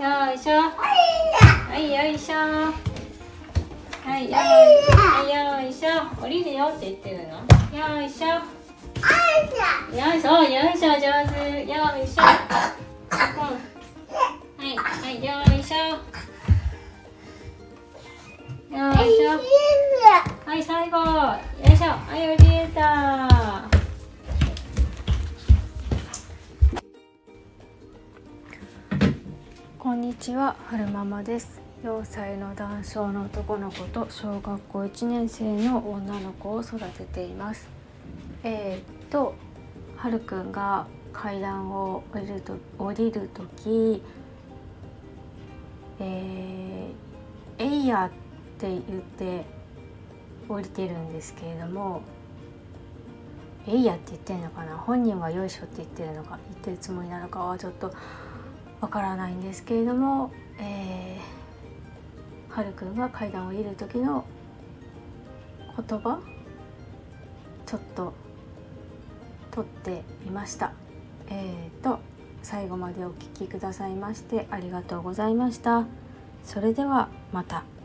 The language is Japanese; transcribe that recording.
いしょ。はいよいはいよいしょ。降りるよって言ってるの？よいしょ。よいしょ。よいしょ上手。よいしょ。うん。はいはいよいしょ。よいしょ。はい最後。よいしょ。はい降りれたこんにちは、はるままです。4歳の男性の男の子と小学校1年生の女の子を育てています。えー、っと、はるくんが階段を降りると降りるとき、えー、えいやって言って降りてるんですけれども、えいやって言ってるのかな？本人はよいしょって言ってるのか言ってるつもりなのかはちょっとわからないんですけれども、え、はるくんが階段を降りる時の言葉ちょっと撮ってみましたえーと最後までお聴きくださいましてありがとうございましたそれではまた。